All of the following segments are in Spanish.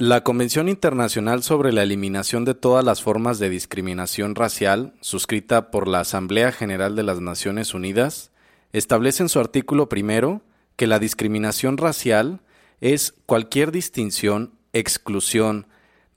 La Convención Internacional sobre la Eliminación de todas las formas de discriminación racial, suscrita por la Asamblea General de las Naciones Unidas, establece en su artículo primero que la discriminación racial es cualquier distinción, exclusión,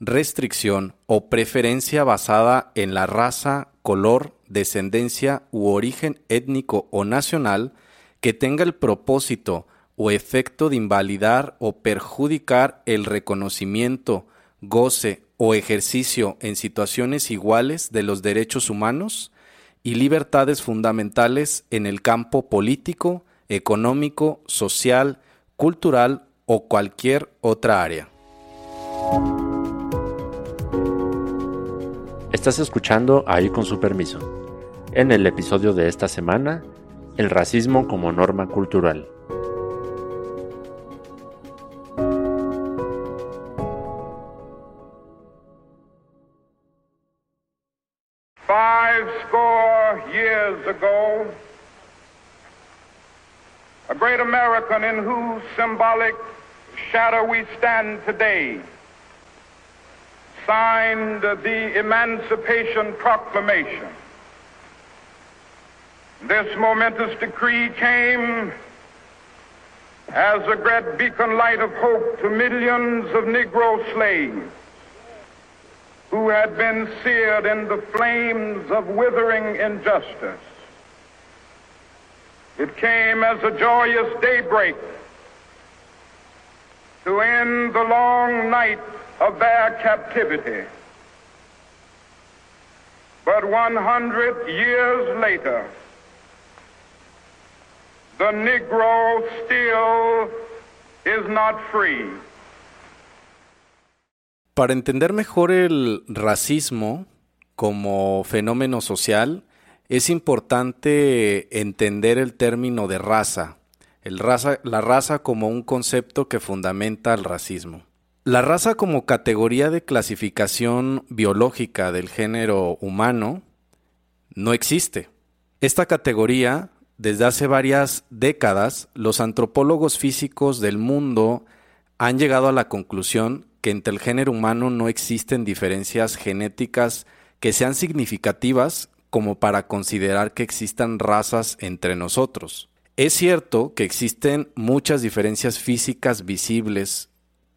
restricción o preferencia basada en la raza, color, descendencia u origen étnico o nacional que tenga el propósito o efecto de invalidar o perjudicar el reconocimiento, goce o ejercicio en situaciones iguales de los derechos humanos y libertades fundamentales en el campo político, económico, social, cultural o cualquier otra área. Estás escuchando ahí con su permiso. En el episodio de esta semana, el racismo como norma cultural. Score years ago, a great American in whose symbolic shadow we stand today signed the Emancipation Proclamation. This momentous decree came as a great beacon light of hope to millions of Negro slaves who had been seared in the flames of withering injustice. It came as a joyous daybreak to end the long night of their captivity. But 100 years later, the Negro still is not free. Para entender mejor el racismo como fenómeno social, es importante entender el término de raza, la raza como un concepto que fundamenta el racismo. La raza como categoría de clasificación biológica del género humano no existe. Esta categoría, desde hace varias décadas, los antropólogos físicos del mundo han llegado a la conclusión que entre el género humano no existen diferencias genéticas que sean significativas como para considerar que existan razas entre nosotros. Es cierto que existen muchas diferencias físicas visibles,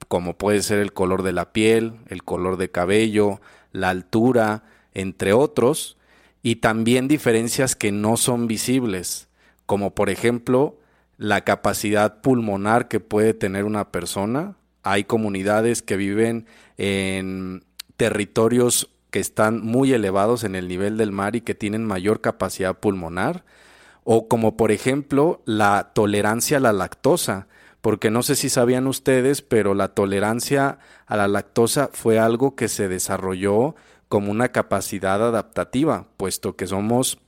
como puede ser el color de la piel, el color de cabello, la altura, entre otros, y también diferencias que no son visibles, como por ejemplo la capacidad pulmonar que puede tener una persona hay comunidades que viven en territorios que están muy elevados en el nivel del mar y que tienen mayor capacidad pulmonar, o como por ejemplo la tolerancia a la lactosa, porque no sé si sabían ustedes, pero la tolerancia a la lactosa fue algo que se desarrolló como una capacidad adaptativa, puesto que somos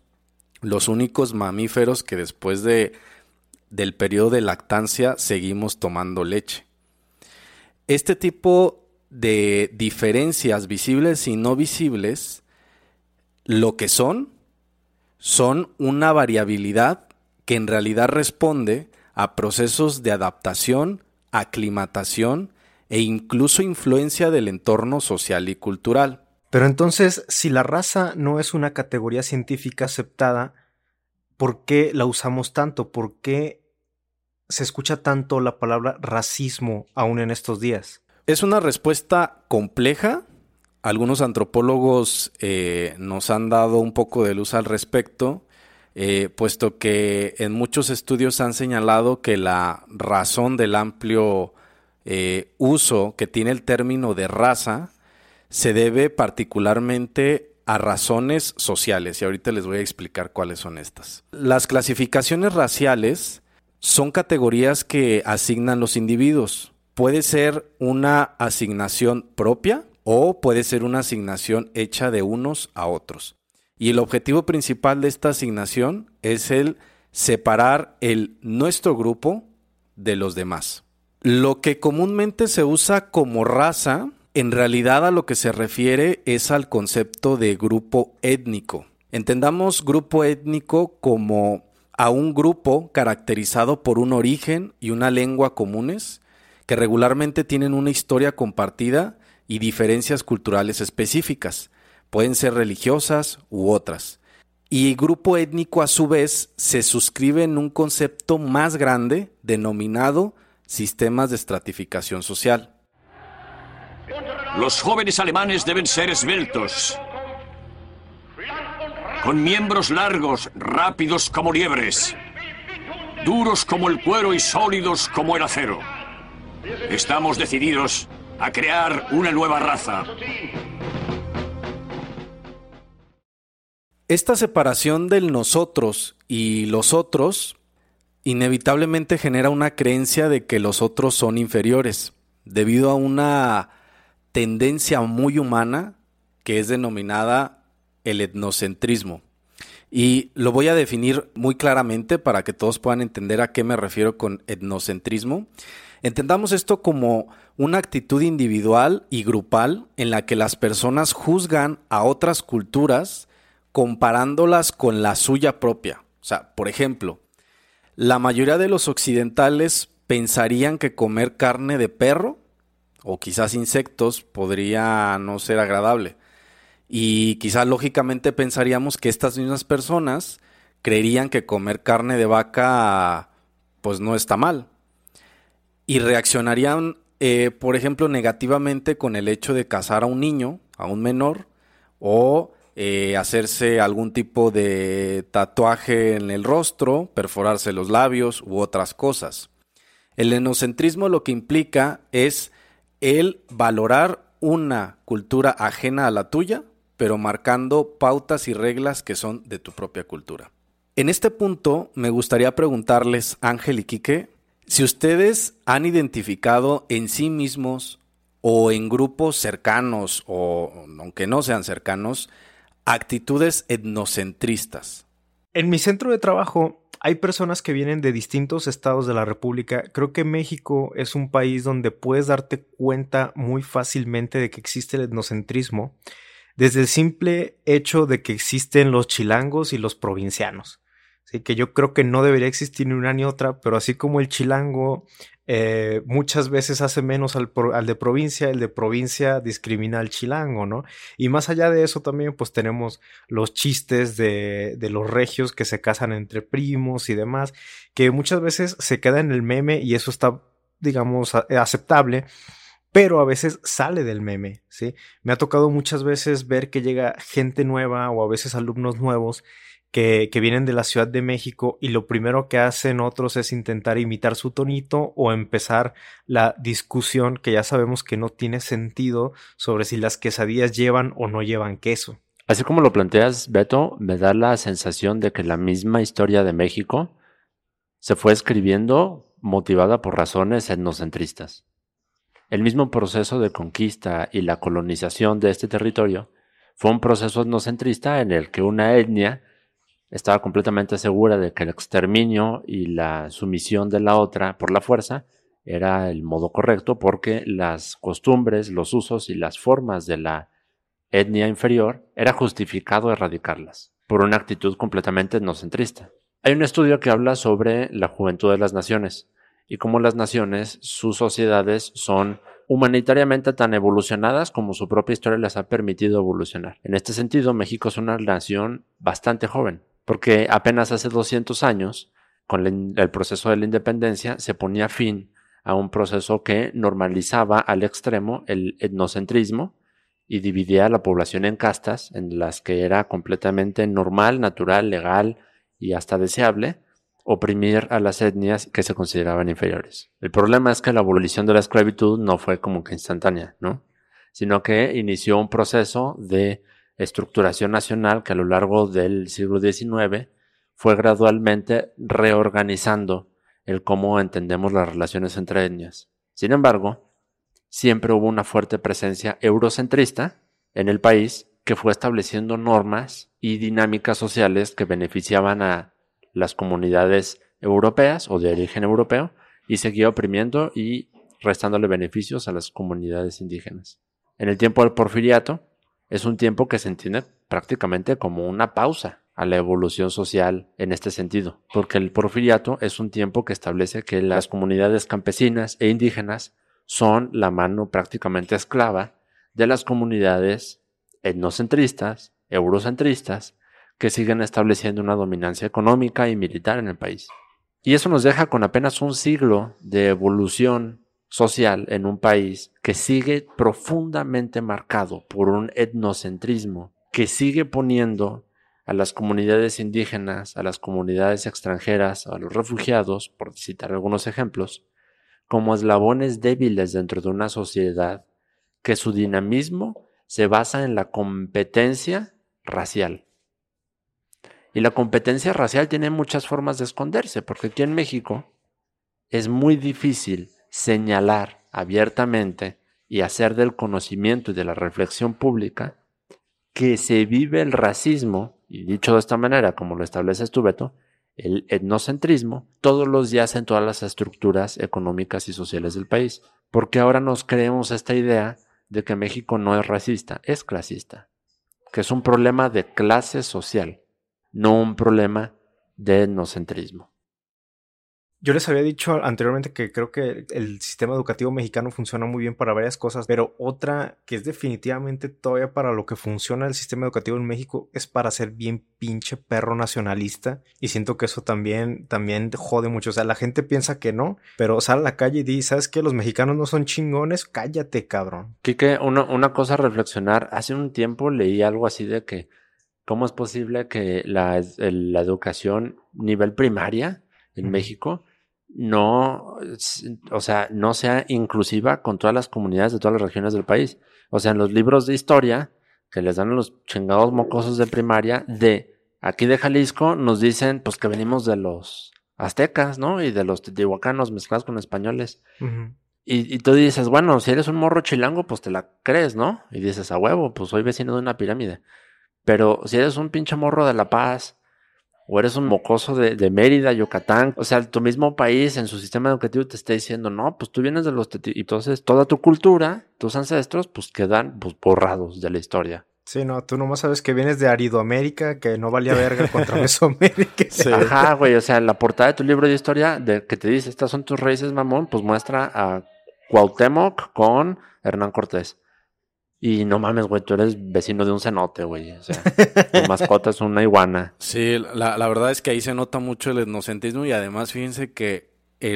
los únicos mamíferos que después de del periodo de lactancia seguimos tomando leche. Este tipo de diferencias visibles y no visibles, lo que son, son una variabilidad que en realidad responde a procesos de adaptación, aclimatación e incluso influencia del entorno social y cultural. Pero entonces, si la raza no es una categoría científica aceptada, ¿por qué la usamos tanto? ¿Por qué se escucha tanto la palabra racismo aún en estos días? Es una respuesta compleja. Algunos antropólogos eh, nos han dado un poco de luz al respecto, eh, puesto que en muchos estudios han señalado que la razón del amplio eh, uso que tiene el término de raza se debe particularmente a razones sociales y ahorita les voy a explicar cuáles son estas. Las clasificaciones raciales son categorías que asignan los individuos. Puede ser una asignación propia o puede ser una asignación hecha de unos a otros. Y el objetivo principal de esta asignación es el separar el nuestro grupo de los demás. Lo que comúnmente se usa como raza, en realidad a lo que se refiere es al concepto de grupo étnico. Entendamos grupo étnico como a un grupo caracterizado por un origen y una lengua comunes que regularmente tienen una historia compartida y diferencias culturales específicas. Pueden ser religiosas u otras. Y el grupo étnico a su vez se suscribe en un concepto más grande denominado sistemas de estratificación social. Los jóvenes alemanes deben ser esbeltos, con miembros largos, rápidos como liebres, duros como el cuero y sólidos como el acero. Estamos decididos a crear una nueva raza. Esta separación del nosotros y los otros inevitablemente genera una creencia de que los otros son inferiores, debido a una tendencia muy humana que es denominada el etnocentrismo. Y lo voy a definir muy claramente para que todos puedan entender a qué me refiero con etnocentrismo. Entendamos esto como una actitud individual y grupal en la que las personas juzgan a otras culturas comparándolas con la suya propia. O sea, por ejemplo, la mayoría de los occidentales pensarían que comer carne de perro o quizás insectos podría no ser agradable. Y quizás lógicamente pensaríamos que estas mismas personas creerían que comer carne de vaca pues no está mal. Y reaccionarían, eh, por ejemplo, negativamente con el hecho de casar a un niño, a un menor, o eh, hacerse algún tipo de tatuaje en el rostro, perforarse los labios u otras cosas. El enocentrismo lo que implica es el valorar una cultura ajena a la tuya pero marcando pautas y reglas que son de tu propia cultura. En este punto me gustaría preguntarles, Ángel y Quique, si ustedes han identificado en sí mismos o en grupos cercanos o aunque no sean cercanos, actitudes etnocentristas. En mi centro de trabajo hay personas que vienen de distintos estados de la República. Creo que México es un país donde puedes darte cuenta muy fácilmente de que existe el etnocentrismo desde el simple hecho de que existen los chilangos y los provincianos. Así que yo creo que no debería existir ni una ni otra, pero así como el chilango eh, muchas veces hace menos al, de provincia, el de provincia discrimina al chilango, ¿no? Y más allá de eso también pues tenemos los chistes de, de los regios que se casan entre primos y demás, que muchas veces se queda en el meme y eso está digamos aceptable, pero a veces sale del meme, ¿sí? Me ha tocado muchas veces ver que llega gente nueva o a veces alumnos nuevos que, que, vienen de la Ciudad de México y lo primero que hacen otros es intentar imitar su tonito o empezar la discusión que ya sabemos que no tiene sentido sobre si las quesadillas llevan o no llevan queso. Así como lo planteas, Beto, me da la sensación de que la misma historia de México se fue escribiendo motivada por razones etnocentristas. El mismo proceso de conquista y la colonización de este territorio fue un proceso etnocentrista en el que una etnia estaba completamente segura de que el exterminio y la sumisión de la otra por la fuerza era el modo correcto porque las costumbres, los usos y las formas de la etnia inferior era justificado erradicarlas por una actitud completamente etnocentrista. Hay un estudio que habla sobre la juventud de las naciones y cómo las naciones, sus sociedades son humanitariamente tan evolucionadas como su propia historia les ha permitido evolucionar. En este sentido, México es una nación bastante joven, porque apenas hace 200 años, con el proceso de la independencia, se ponía fin a un proceso que normalizaba al extremo el etnocentrismo y dividía a la población en castas en las que era completamente normal, natural, legal y hasta deseable oprimir a las etnias que se consideraban inferiores. El problema es que la abolición de la esclavitud no fue como que instantánea, ¿no? Sino que inició un proceso de estructuración nacional que a lo largo del siglo XIX fue gradualmente reorganizando el cómo entendemos las relaciones entre etnias. Sin embargo, siempre hubo una fuerte presencia eurocentrista en el país que fue estableciendo normas y dinámicas sociales que beneficiaban a las comunidades europeas o de origen europeo y seguía oprimiendo y restándole beneficios a las comunidades indígenas. En el tiempo del porfiriato es un tiempo que se entiende prácticamente como una pausa a la evolución social en este sentido, porque el porfiriato es un tiempo que establece que las comunidades campesinas e indígenas son la mano prácticamente esclava de las comunidades etnocentristas, eurocentristas, que siguen estableciendo una dominancia económica y militar en el país. Y eso nos deja con apenas un siglo de evolución social en un país que sigue profundamente marcado por un etnocentrismo que sigue poniendo a las comunidades indígenas, a las comunidades extranjeras, a los refugiados, por citar algunos ejemplos, como eslabones débiles dentro de una sociedad que su dinamismo se basa en la competencia racial. Y la competencia racial tiene muchas formas de esconderse, porque aquí en México es muy difícil señalar abiertamente y hacer del conocimiento y de la reflexión pública que se vive el racismo, y dicho de esta manera, como lo estableces tú, Beto, el etnocentrismo, todos los días en todas las estructuras económicas y sociales del país. Porque ahora nos creemos esta idea de que México no es racista, es clasista, que es un problema de clase social, no un problema de etnocentrismo. Yo les había dicho anteriormente que creo que el sistema educativo mexicano funciona muy bien para varias cosas, pero otra que es definitivamente todavía para lo que funciona el sistema educativo en México es para ser bien pinche perro nacionalista y siento que eso también también jode mucho, o sea, la gente piensa que no, pero sale a la calle y dice, ¿sabes qué? Los mexicanos no son chingones, cállate, cabrón. Quique, una, una cosa a reflexionar, hace un tiempo leí algo así de que ¿cómo es posible que la, la educación nivel primaria en México no, o sea, no sea inclusiva con todas las comunidades de todas las regiones del país. O sea, en los libros de historia que les dan a los chingados mocosos de primaria de aquí de Jalisco nos dicen pues que venimos de los aztecas, ¿no? Y de los teotihuacanos mezclados con españoles. y, y, tú dices, bueno, si eres un morro chilango, pues te la crees, ¿no? Y dices, a huevo, pues soy vecino de una pirámide. Pero si eres un pinche morro de La Paz, o eres un mocoso de, Mérida, Yucatán, o sea, tu mismo país en su sistema educativo te está diciendo, no, pues tú vienes de los... Y entonces toda tu cultura, tus ancestros, pues quedan pues, borrados de la historia. Sí, no, tú nomás sabes que vienes de Aridoamérica, que no valía verga contra Mesoamérica. Ajá, güey, o sea, la portada de tu libro de historia de que te dice, estas son tus raíces, mamón, pues muestra a Cuauhtémoc con Hernán Cortés. Y no mames, güey, tú eres vecino de un cenote, güey. O sea, tu mascota es una iguana. Sí, la, la, verdad es que ahí se nota mucho el etnocentrismo y además fíjense que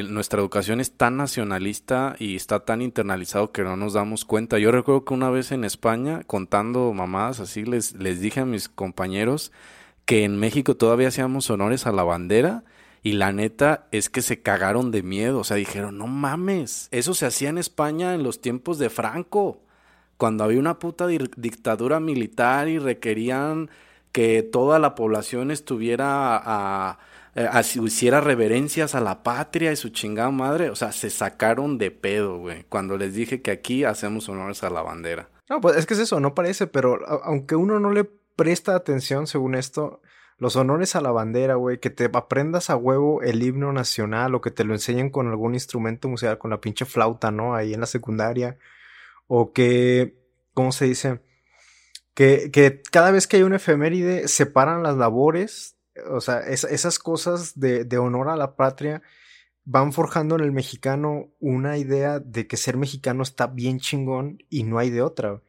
nuestra educación es tan nacionalista y está tan internalizado que no nos damos cuenta. Yo recuerdo que una vez en España, contando mamadas así, les, les dije a mis compañeros que en México todavía hacíamos honores a la bandera y la neta es que se cagaron de miedo. O sea, dijeron, no mames, eso se hacía en España en los tiempos de Franco cuando había una puta dictadura militar y requerían que toda la población estuviera a, hiciera reverencias a la patria y su chingada madre, o sea, se sacaron de pedo, güey, cuando les dije que aquí hacemos honores a la bandera. No, pues es que es eso, no parece, pero aunque uno no le presta atención según esto, los honores a la bandera, güey, que te aprendas a huevo el himno nacional o que te lo enseñen con algún instrumento musical, con la pinche flauta, ¿no? Ahí en la secundaria o que, ¿cómo se dice? Que, que cada vez que hay una efeméride separan las labores, o sea, esas cosas de, de honor a la patria van forjando en el mexicano una idea de que ser mexicano está bien chingón y no hay de otra.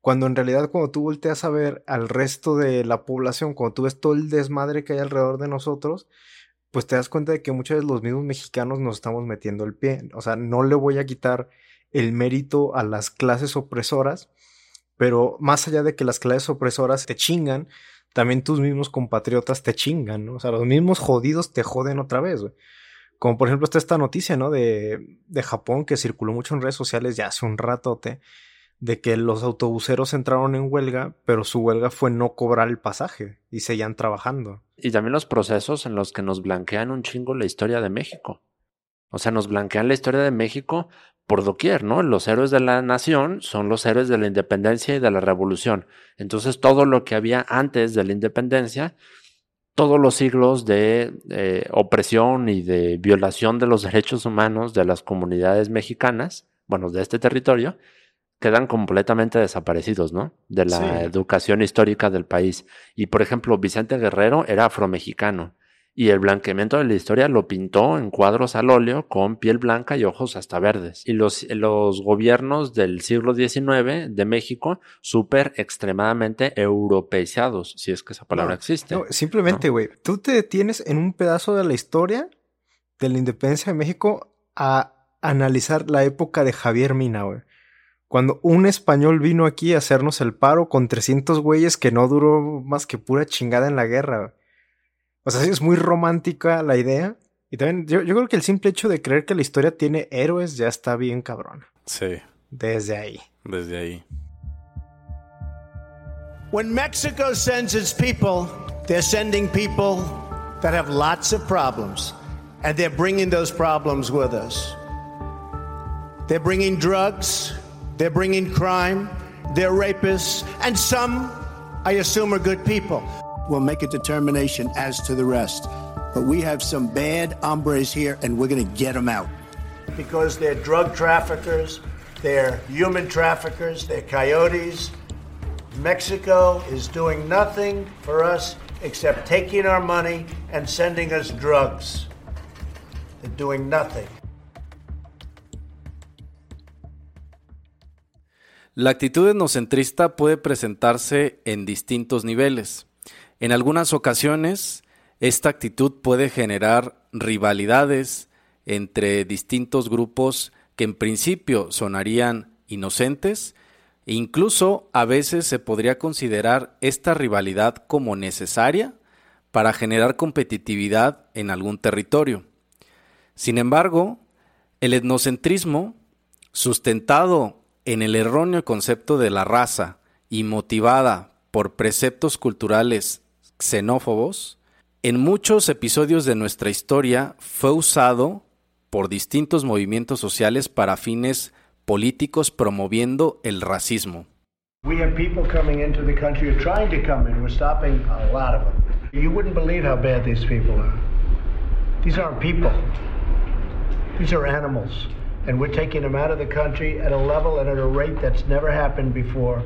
Cuando en realidad cuando tú volteas a ver al resto de la población, cuando tú ves todo el desmadre que hay alrededor de nosotros, pues te das cuenta de que muchos de los mismos mexicanos nos estamos metiendo el pie. O sea, no le voy a quitar el mérito a las clases opresoras, pero más allá de que las clases opresoras te chingan, también tus mismos compatriotas te chingan, ¿no? O sea, los mismos jodidos te joden otra vez. Como por ejemplo está esta noticia, ¿no? De, de Japón que circuló mucho en redes sociales ya hace un ratote, de que los autobuseros entraron en huelga, pero su huelga fue no cobrar el pasaje y seguían trabajando. Y también los procesos en los que nos blanquean un chingo la historia de México. O sea, nos blanquean la historia de México por doquier, ¿no? Los héroes de la nación son los héroes de la independencia y de la revolución. Entonces, todo lo que había antes de la independencia, todos los siglos de eh, opresión y de violación de los derechos humanos de las comunidades mexicanas, bueno, de este territorio, quedan completamente desaparecidos, ¿no? De la Sí. educación histórica del país. Y por ejemplo, Vicente Guerrero era afromexicano y el blanqueamiento de la historia lo pintó en cuadros al óleo con piel blanca y ojos hasta verdes. Y los, los gobiernos del siglo XIX de México, súper extremadamente europeizados, si es que esa palabra No, existe. No, simplemente, güey, tú te detienes en un pedazo de la historia de la independencia de México a analizar la época de Javier Mina, güey. Cuando un español vino aquí a hacernos el paro con 300 güeyes que no duró más que pura chingada en la guerra. güey. O sea, sí es muy romántica la idea. Y también yo, yo creo que el simple hecho de creer que la historia tiene héroes ya está bien cabrón. Sí, Desde ahí. desde ahí. When Mexico sends its people, they're sending people that have lots of problems, and they're bringing those problems with us. They're bringing drugs, they're bringing crime, they're rapists, and some, I assume, are good people. We'll make a determination as to the rest. But we have some bad hombres here, and we're going to get them out. Because they're drug traffickers, they're human traffickers, they're coyotes. Mexico is doing nothing for us except taking our money and sending us drugs. They're doing nothing. La actitud etnocentrista puede presentarse en distintos niveles. En algunas ocasiones, esta actitud puede generar rivalidades entre distintos grupos que en principio sonarían inocentes e incluso a veces se podría considerar esta rivalidad como necesaria para generar competitividad en algún territorio. Sin embargo, el etnocentrismo, sustentado en el erróneo concepto de la raza y motivada por preceptos culturales xenófobos, en muchos episodios de nuestra historia fue usado por distintos movimientos sociales para fines políticos promoviendo el racismo. We have people coming into the country or trying to come in. We're stopping a lot of them. You wouldn't believe how bad these people are. These aren't people. These are animals. And we're taking them out of the country at a level and at a rate that's never happened before.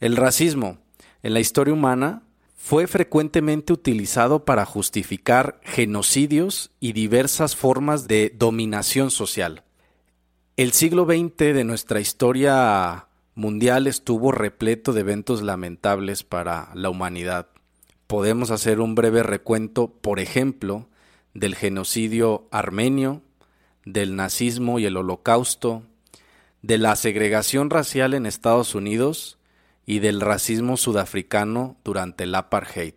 El racismo en la historia humana fue frecuentemente utilizado para justificar genocidios y diversas formas de dominación social. El siglo XX de nuestra historia mundial estuvo repleto de eventos lamentables para la humanidad. Podemos hacer un breve recuento, por ejemplo, del genocidio armenio, del nazismo y el holocausto, de la segregación racial en Estados Unidos y del racismo sudafricano durante el apartheid.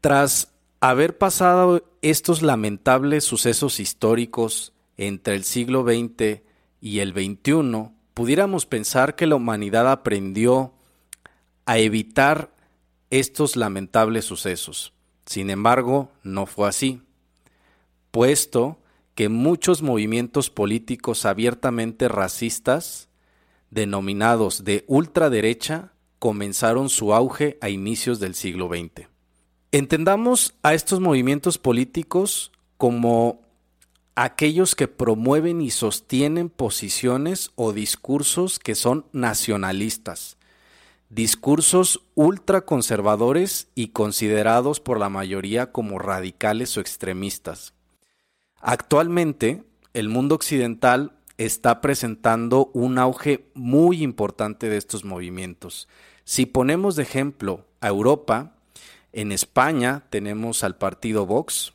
Tras haber pasado estos lamentables sucesos históricos entre el siglo XX y el XXI, pudiéramos pensar que la humanidad aprendió a evitar estos lamentables sucesos. Sin embargo, no fue así, puesto que muchos movimientos políticos abiertamente racistas, denominados de ultraderecha, comenzaron su auge a inicios del siglo XX. Entendamos a estos movimientos políticos como aquellos que promueven y sostienen posiciones o discursos que son nacionalistas, discursos ultraconservadores y considerados por la mayoría como radicales o extremistas. Actualmente, el mundo occidental está presentando un auge muy importante de estos movimientos. Si ponemos de ejemplo a Europa, en España tenemos al partido Vox,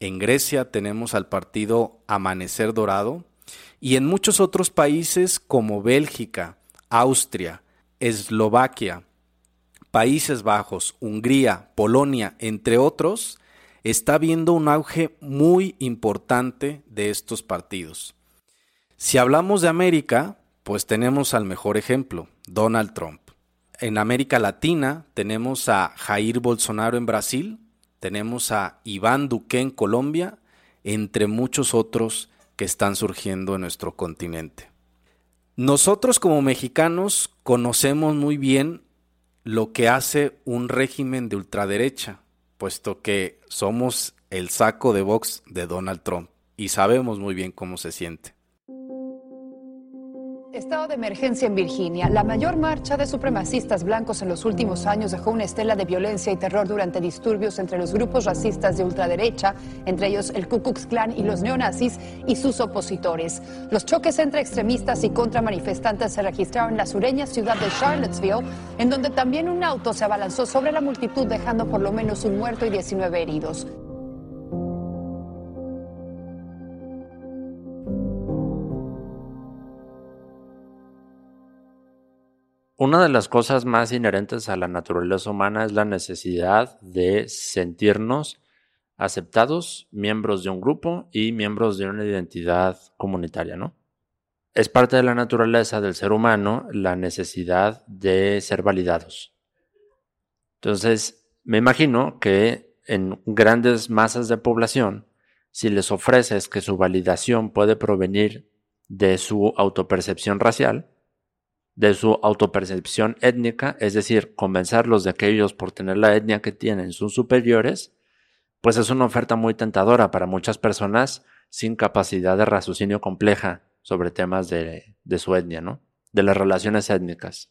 en Grecia tenemos al partido Amanecer Dorado y en muchos otros países como Bélgica, Austria, Eslovaquia, Países Bajos, Hungría, Polonia, entre otros, está habiendo un auge muy importante de estos partidos. Si hablamos de América, pues tenemos al mejor ejemplo, Donald Trump. En América Latina tenemos a Jair Bolsonaro en Brasil, tenemos a Iván Duque en Colombia, entre muchos otros que están surgiendo en nuestro continente. Nosotros como mexicanos conocemos muy bien lo que hace un régimen de ultraderecha, puesto que somos el saco de Vox de Donald Trump y sabemos muy bien cómo se siente. Estado de emergencia en Virginia. La mayor marcha de supremacistas blancos en los últimos años dejó una estela de violencia y terror durante disturbios entre los grupos racistas de ultraderecha, entre ellos el Ku Klux Klan y los neonazis y sus opositores. Los choques entre extremistas y contra manifestantes se registraron en la sureña ciudad de Charlottesville, en donde también un auto se abalanzó sobre la multitud dejando por lo menos un muerto y 19 heridos. Una de las cosas más inherentes a la naturaleza humana es la necesidad de sentirnos aceptados, miembros de un grupo y miembros de una identidad comunitaria, ¿no? Es parte de la naturaleza del ser humano la necesidad de ser validados. Entonces, me imagino que en grandes masas de población, si les ofreces que su validación puede provenir de su autopercepción racial, de su autopercepción étnica, es decir, convencerlos de que ellos por tener la etnia que tienen son superiores, pues es una oferta muy tentadora para muchas personas sin capacidad de raciocinio compleja sobre temas de, de su etnia, ¿no? De las relaciones étnicas.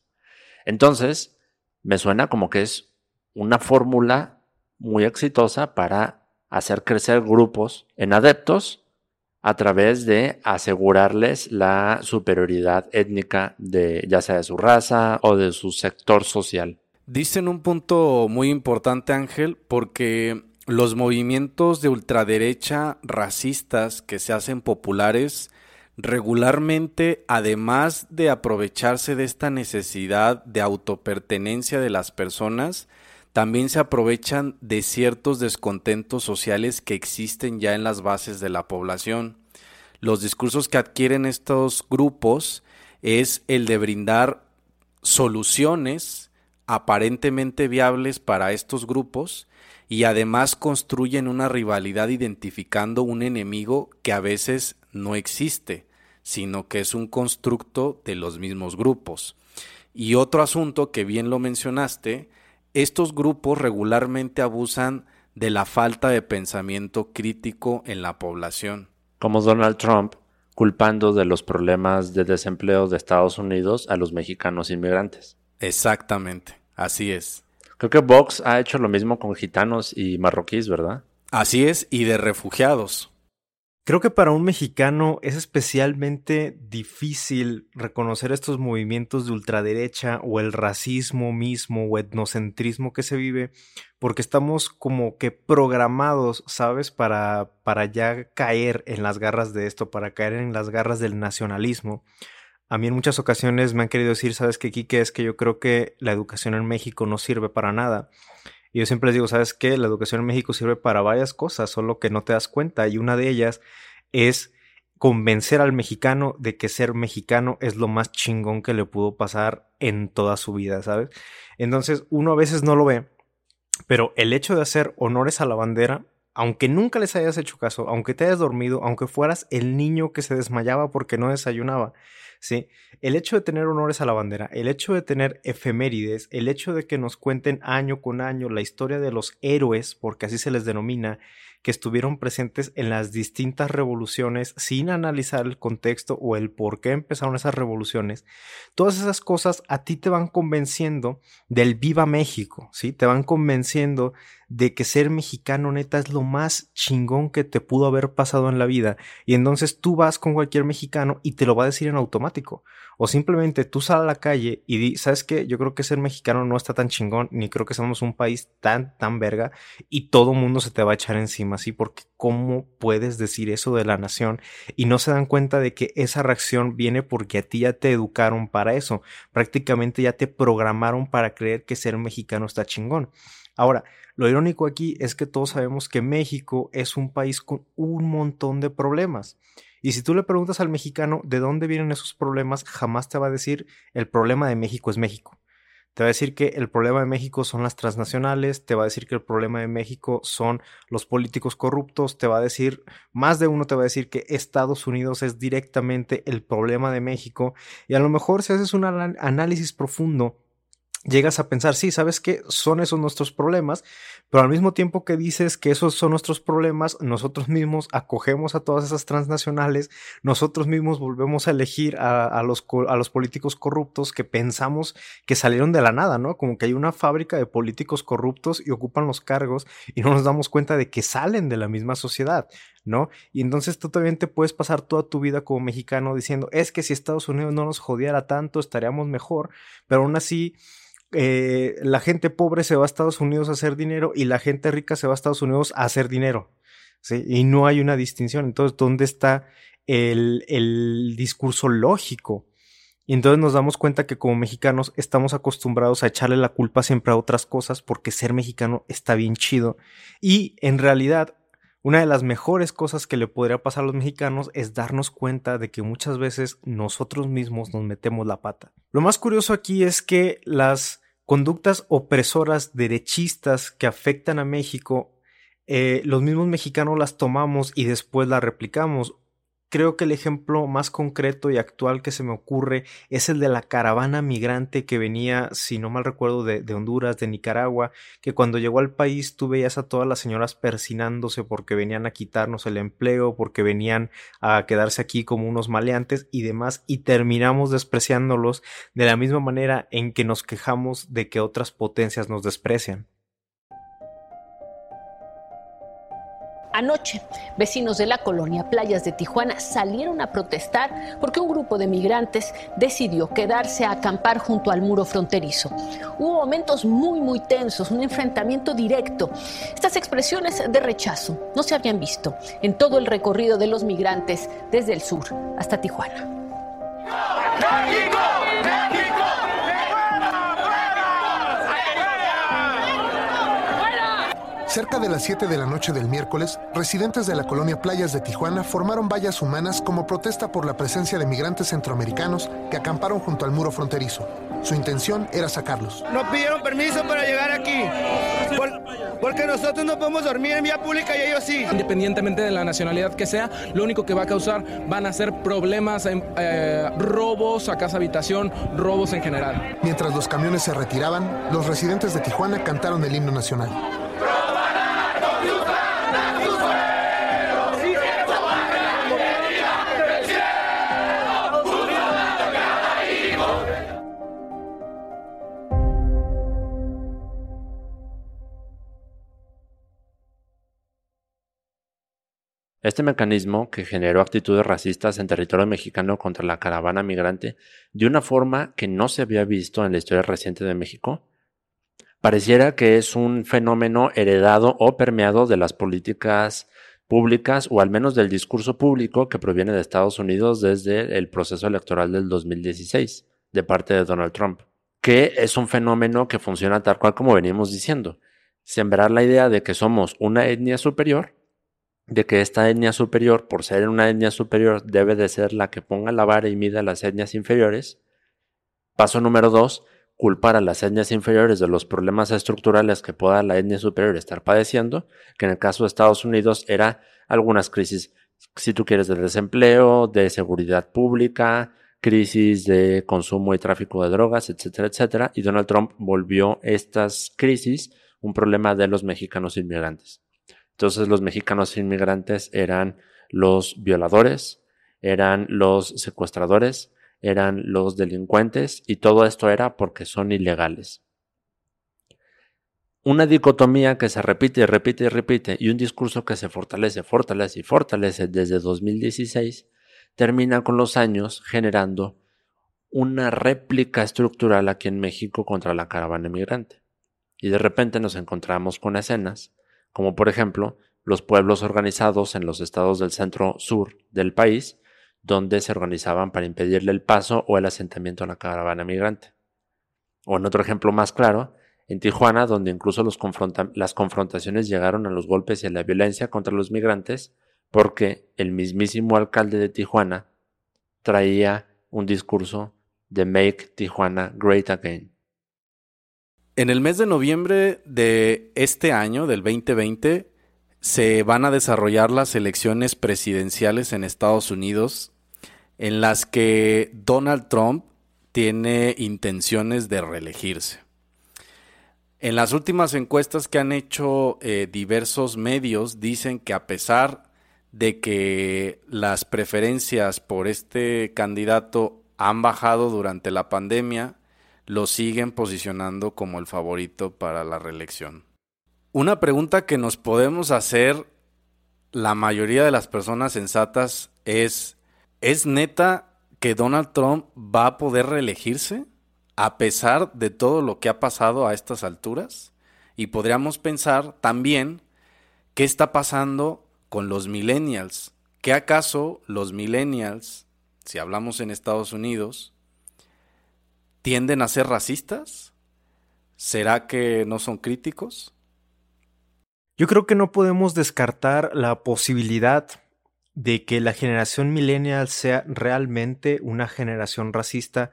Entonces, me suena como que es una fórmula muy exitosa para hacer crecer grupos en adeptos a través de asegurarles la superioridad étnica de ya sea de su raza o de su sector social. Dicen un punto muy importante, Ángel, porque los movimientos de ultraderecha racistas que se hacen populares regularmente, además de aprovecharse de esta necesidad de autopertenencia de las personas, también se aprovechan de ciertos descontentos sociales que existen ya en las bases de la población. Los discursos que adquieren estos grupos es el de brindar soluciones aparentemente viables para estos grupos y además construyen una rivalidad identificando un enemigo que a veces no existe, sino que es un constructo de los mismos grupos. Y otro asunto que bien lo mencionaste estos grupos regularmente abusan de la falta de pensamiento crítico en la población. Como Donald Trump, culpando de los problemas de desempleo de Estados Unidos a los mexicanos inmigrantes. Exactamente, así es. Creo que Vox ha hecho lo mismo con gitanos y marroquíes, ¿verdad? Así es, y de refugiados. Creo que para un mexicano es especialmente difícil reconocer estos movimientos de ultraderecha o el racismo mismo o etnocentrismo que se vive, porque estamos como que programados, ¿sabes? Para, para ya caer en las garras de esto, para caer en las garras del nacionalismo. A mí en muchas ocasiones me han querido decir, ¿sabes qué, Kike? Es que yo creo que la educación en México no sirve para nada. Y yo siempre les digo, ¿sabes qué? La educación en México sirve para varias cosas, solo que no te das cuenta. Y una de ellas es convencer al mexicano de que ser mexicano es lo más chingón que le pudo pasar en toda su vida, ¿sabes? Entonces uno a veces no lo ve, pero el hecho de hacer honores a la bandera, aunque nunca les hayas hecho caso, aunque te hayas dormido, aunque fueras el niño que se desmayaba porque no desayunaba, ¿sí? El hecho de tener honores a la bandera, el hecho de tener efemérides, el hecho de que nos cuenten año con año la historia de los héroes, porque así se les denomina, que estuvieron presentes en las distintas revoluciones sin analizar el contexto o el por qué empezaron esas revoluciones. Todas esas cosas a ti te van convenciendo del viva México, ¿sí? Te van convenciendo de que ser mexicano neta es lo más chingón que te pudo haber pasado en la vida. Y entonces tú vas con cualquier mexicano y te lo va a decir en automático. O simplemente tú sal a la calle y di, ¿sabes qué? Yo creo que ser mexicano no está tan chingón, ni creo que somos un país tan, tan verga, y todo mundo se te va a echar encima, ¿sí? Porque ¿cómo puedes decir eso de la nación? Y no se dan cuenta de que esa reacción viene porque a ti ya te educaron para eso. Prácticamente ya te programaron para creer que ser mexicano está chingón. Ahora, lo irónico aquí es que todos sabemos que México es un país con un montón de problemas. Y si tú le preguntas al mexicano de dónde vienen esos problemas, jamás te va a decir el problema de México es México. Te va a decir que el problema de México son las transnacionales, te va a decir que el problema de México son los políticos corruptos, te va a decir, más de uno te va a decir que Estados Unidos es directamente el problema de México. Y a lo mejor si haces un análisis profundo llegas a pensar, sí, ¿sabes qué? Son esos nuestros problemas, pero al mismo tiempo que dices que esos son nuestros problemas, nosotros mismos acogemos a todas esas transnacionales, nosotros mismos volvemos a elegir a, los, a los políticos corruptos que pensamos que salieron de la nada, ¿no? Como que hay una fábrica de políticos corruptos y ocupan los cargos y no nos damos cuenta de que salen de la misma sociedad. ¿no? Y entonces tú también te puedes pasar toda tu vida como mexicano diciendo, es que si Estados Unidos no nos jodiera tanto, estaríamos mejor, pero aún así eh, la gente pobre se va a Estados Unidos a hacer dinero y la gente rica se va a Estados Unidos a hacer dinero. ¿sí? Y no hay una distinción. Entonces, ¿dónde está el, el discurso lógico? Y entonces nos damos cuenta que como mexicanos estamos acostumbrados a echarle la culpa siempre a otras cosas porque ser mexicano está bien chido. Y en realidad, una de las mejores cosas que le podría pasar a los mexicanos es darnos cuenta de que muchas veces nosotros mismos nos metemos la pata. Lo más curioso aquí es que las conductas opresoras derechistas que afectan a México, eh, los mismos mexicanos las tomamos y después las replicamos. Creo que el ejemplo más concreto y actual que se me ocurre es el de la caravana migrante que venía, si no mal recuerdo, de, Honduras, de Nicaragua, que cuando llegó al país tú veías a todas las señoras persinándose porque venían a quitarnos el empleo, porque venían a quedarse aquí como unos maleantes y demás, y terminamos despreciándolos de la misma manera en que nos quejamos de que otras potencias nos desprecian. Anoche, vecinos de la colonia Playas de Tijuana salieron a protestar porque un grupo de migrantes decidió quedarse a acampar junto al muro fronterizo. Hubo momentos muy, muy tensos, un enfrentamiento directo. Estas expresiones de rechazo no se habían visto en todo el recorrido de los migrantes desde el sur hasta Tijuana. Cerca de las 7 de la noche del miércoles, residentes de la colonia Playas de Tijuana formaron vallas humanas como protesta por la presencia de migrantes centroamericanos que acamparon junto al muro fronterizo. Su intención era sacarlos. No pidieron permiso para llegar aquí, porque nosotros no podemos dormir en vía pública y ellos sí. Independientemente de la nacionalidad que sea, lo único que va a causar van a ser problemas, eh, robos a casa habitación, robos en general. Mientras los camiones se retiraban, los residentes de Tijuana cantaron el himno nacional. Este mecanismo, que generó actitudes racistas en territorio mexicano contra la caravana migrante de una forma que no se había visto en la historia reciente de México, pareciera que es un fenómeno heredado o permeado de las políticas públicas o al menos del discurso público que proviene de Estados Unidos desde el proceso electoral del 2016 de parte de Donald Trump, que es un fenómeno que funciona tal cual como venimos diciendo, sembrar la idea de que somos una etnia superior de que esta etnia superior, por ser una etnia superior, debe de ser la que ponga la vara y mida las etnias inferiores. Paso número dos, culpar a las etnias inferiores de los problemas estructurales que pueda la etnia superior estar padeciendo, que en el caso de Estados Unidos era algunas crisis, si tú quieres, de desempleo, de seguridad pública, crisis de consumo y tráfico de drogas, etcétera, etcétera, y Donald Trump volvió estas crisis un problema de los mexicanos inmigrantes. Entonces los mexicanos inmigrantes eran los violadores, eran los secuestradores, eran los delincuentes y todo esto era porque son ilegales. Una dicotomía que se repite y repite y repite y un discurso que se fortalece, fortalece y fortalece desde 2016 termina con los años generando una réplica estructural aquí en México contra la caravana inmigrante. Y de repente nos encontramos con escenas como por ejemplo los pueblos organizados en los estados del centro sur del país, donde se organizaban para impedirle el paso o el asentamiento a la caravana migrante. O en otro ejemplo más claro, en Tijuana, donde incluso las confrontaciones llegaron a los golpes y a la violencia contra los migrantes, porque el mismísimo alcalde de Tijuana traía un discurso de Make Tijuana Great Again. En el mes de noviembre de este año, del 2020, se van a desarrollar las elecciones presidenciales en Estados Unidos, en las que Donald Trump tiene intenciones de reelegirse. En las últimas encuestas que han hecho eh, diversos medios dicen que a pesar de que las preferencias por este candidato han bajado durante la pandemia, lo siguen posicionando como el favorito para la reelección. Una pregunta que nos podemos hacer la mayoría de las personas sensatas es, ¿es neta que Donald Trump va a poder reelegirse a pesar de todo lo que ha pasado a estas alturas? Y podríamos pensar también qué está pasando con los millennials. ¿Qué acaso los millennials, si hablamos en Estados Unidos, tienden a ser racistas? ¿Será que no son críticos? Yo creo que no podemos descartar la posibilidad de que la generación millennial sea realmente una generación racista,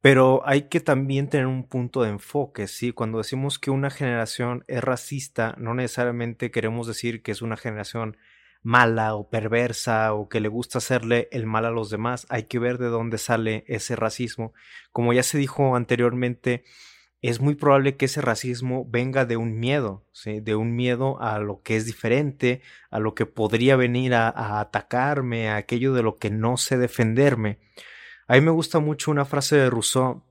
pero hay que también tener un punto de enfoque, ¿sí? Cuando decimos que una generación es racista, no necesariamente queremos decir que es una generación mala o perversa o que le gusta hacerle el mal a los demás. Hay que ver de dónde sale ese racismo. Como ya se dijo anteriormente, es muy probable que ese racismo venga de un miedo, de un miedo a lo que es diferente, a lo que podría venir a, a, atacarme, a aquello de lo que no sé defenderme. A mí me gusta mucho una frase de Rousseau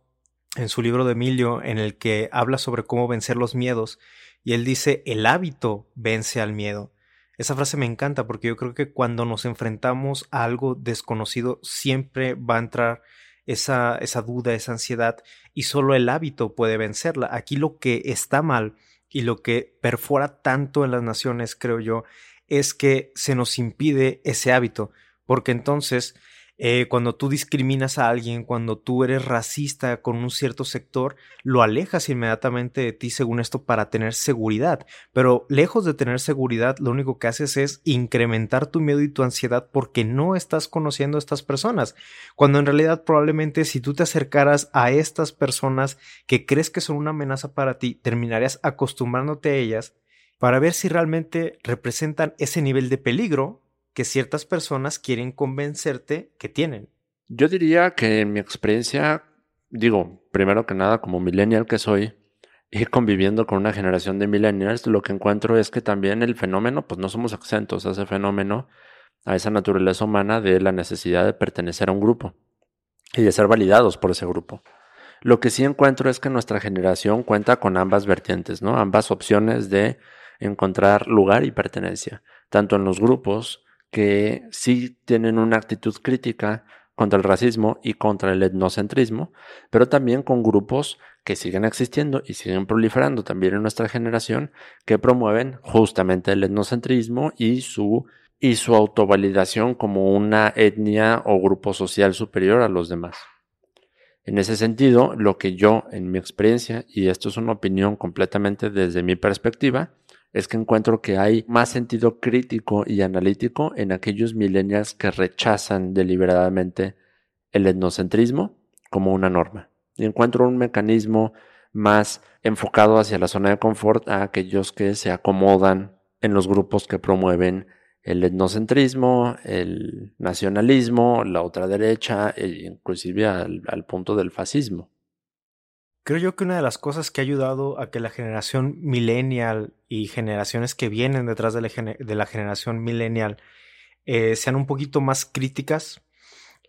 en su libro de Emilio en el que habla sobre cómo vencer los miedos y él dice el hábito vence al miedo. Esa frase me encanta porque yo creo que cuando nos enfrentamos a algo desconocido siempre va a entrar esa, esa duda, esa ansiedad, y solo el hábito puede vencerla. Aquí lo que está mal y lo que perfora tanto en las naciones, creo yo, es que se nos impide ese hábito, porque entonces eh, cuando tú discriminas a alguien, cuando tú eres racista con un cierto sector, lo alejas inmediatamente de ti según esto para tener seguridad. Pero lejos de tener seguridad, lo único que haces es incrementar tu miedo y tu ansiedad porque no estás conociendo a estas personas. Cuando en realidad probablemente si tú te acercaras a estas personas que crees que son una amenaza para ti, terminarías acostumbrándote a ellas para ver si realmente representan ese nivel de peligro que ciertas personas quieren convencerte que tienen. Yo diría que en mi experiencia, digo, primero que nada, como millennial que soy, y conviviendo con una generación de millennials, lo que encuentro es que también el fenómeno, pues no somos exentos a ese fenómeno, a esa naturaleza humana de la necesidad de pertenecer a un grupo y de ser validados por ese grupo. Lo que sí encuentro es que nuestra generación cuenta con ambas vertientes, ¿no? Ambas opciones de encontrar lugar y pertenencia, tanto en los grupos que sí tienen una actitud crítica contra el racismo y contra el etnocentrismo, pero también con grupos que siguen existiendo y siguen proliferando también en nuestra generación que promueven justamente el etnocentrismo y su y su autovalidación como una etnia o grupo social superior a los demás. En ese sentido, lo que yo, en mi experiencia, y esto es una opinión completamente desde mi perspectiva, es que encuentro que hay más sentido crítico y analítico en aquellos millennials que rechazan deliberadamente el etnocentrismo como una norma. Y encuentro un mecanismo más enfocado hacia la zona de confort a aquellos que se acomodan en los grupos que promueven el etnocentrismo, el nacionalismo, la otra derecha e inclusive al, al punto del fascismo. Creo yo que una de las cosas que ha ayudado a que la generación millennial y generaciones que vienen detrás de la, generación millennial eh, sean un poquito más críticas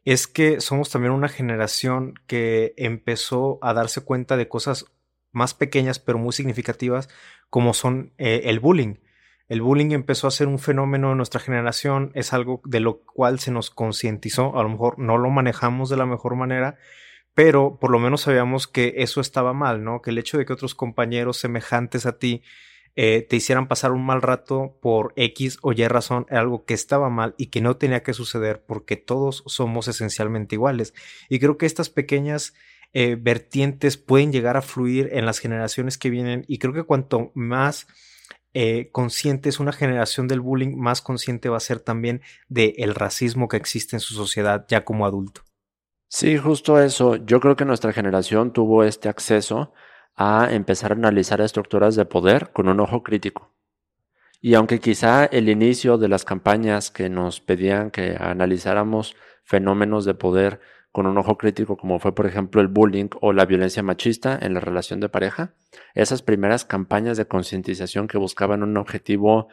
es que somos también una generación que empezó a darse cuenta de cosas más pequeñas pero muy significativas como son eh, el bullying. El bullying empezó a ser un fenómeno en nuestra generación, es algo de lo cual se nos concientizó, a lo mejor no lo manejamos de la mejor manera, pero por lo menos sabíamos que eso estaba mal, ¿no? Que el hecho de que otros compañeros semejantes a ti eh, te hicieran pasar un mal rato por X o Y razón era algo que estaba mal y que no tenía que suceder porque todos somos esencialmente iguales. Y creo que estas pequeñas eh, vertientes pueden llegar a fluir en las generaciones que vienen y creo que cuanto más eh, consciente es una generación del bullying, más consciente va a ser también del racismo que existe en su sociedad ya como adulto. Sí, justo eso. Yo creo que nuestra generación tuvo este acceso a empezar a analizar estructuras de poder con un ojo crítico. Y aunque quizá el inicio de las campañas que nos pedían que analizáramos fenómenos de poder con un ojo crítico como fue por ejemplo el bullying o la violencia machista en la relación de pareja, esas primeras campañas de concientización que buscaban un objetivo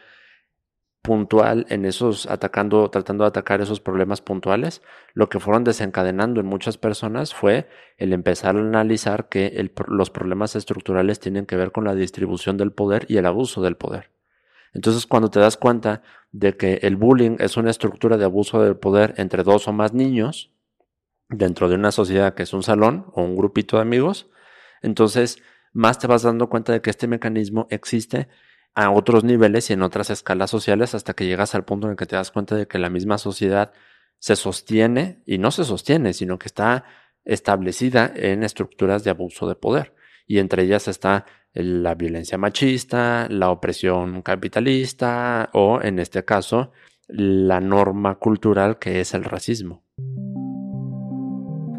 puntual en esos atacando, tratando de atacar esos problemas puntuales, lo que fueron desencadenando en muchas personas fue el empezar a analizar que los problemas estructurales tienen que ver con la distribución del poder y el abuso del poder. Entonces, cuando te das cuenta de que el bullying es una estructura de abuso del poder entre dos o más niños, dentro de una sociedad que es un salón o un grupito de amigos, entonces más te vas dando cuenta de que este mecanismo existe a otros niveles y en otras escalas sociales hasta que llegas al punto en el que te das cuenta de que la misma sociedad se sostiene y no se sostiene, sino que está establecida en estructuras de abuso de poder. Y entre ellas está la violencia machista, la opresión capitalista o, en este caso, la norma cultural que es el racismo.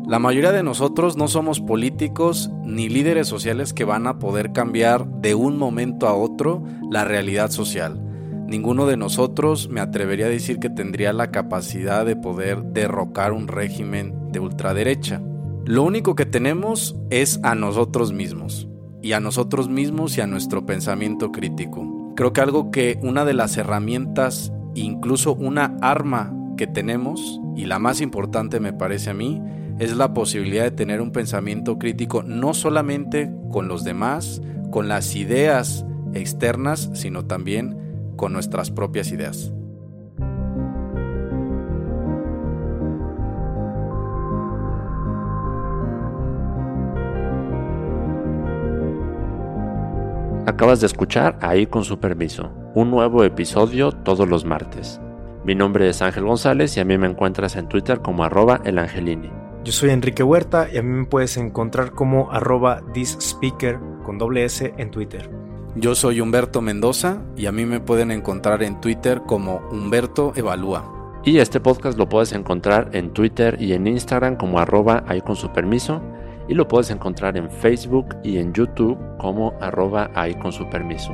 La mayoría de nosotros no somos políticos ni líderes sociales que van a poder cambiar de un momento a otro la realidad social. Ninguno de nosotros me atrevería a decir que tendría la capacidad de poder derrocar un régimen de ultraderecha. Lo único que tenemos es a nosotros mismos, y a nosotros mismos y a nuestro pensamiento crítico. Creo que algo que una de las herramientas, incluso una arma que tenemos, y la más importante me parece a mí, es la posibilidad de tener un pensamiento crítico no solamente con los demás, con las ideas externas, sino también con nuestras propias ideas. Acabas de escuchar Ahí con su permiso, un nuevo episodio todos los martes. Mi nombre es Ángel González y a mí me encuentras en Twitter como arroba elangelini. Yo soy Enrique Huerta y a mí me puedes encontrar como arroba con doble S en Twitter. Yo soy Humberto Mendoza y a mí me pueden encontrar en Twitter como Humberto Evalúa. Y este podcast lo puedes encontrar en Twitter y en Instagram como arroba ahí con su permiso. Y lo puedes encontrar en Facebook y en YouTube como arroba ahí con su permiso.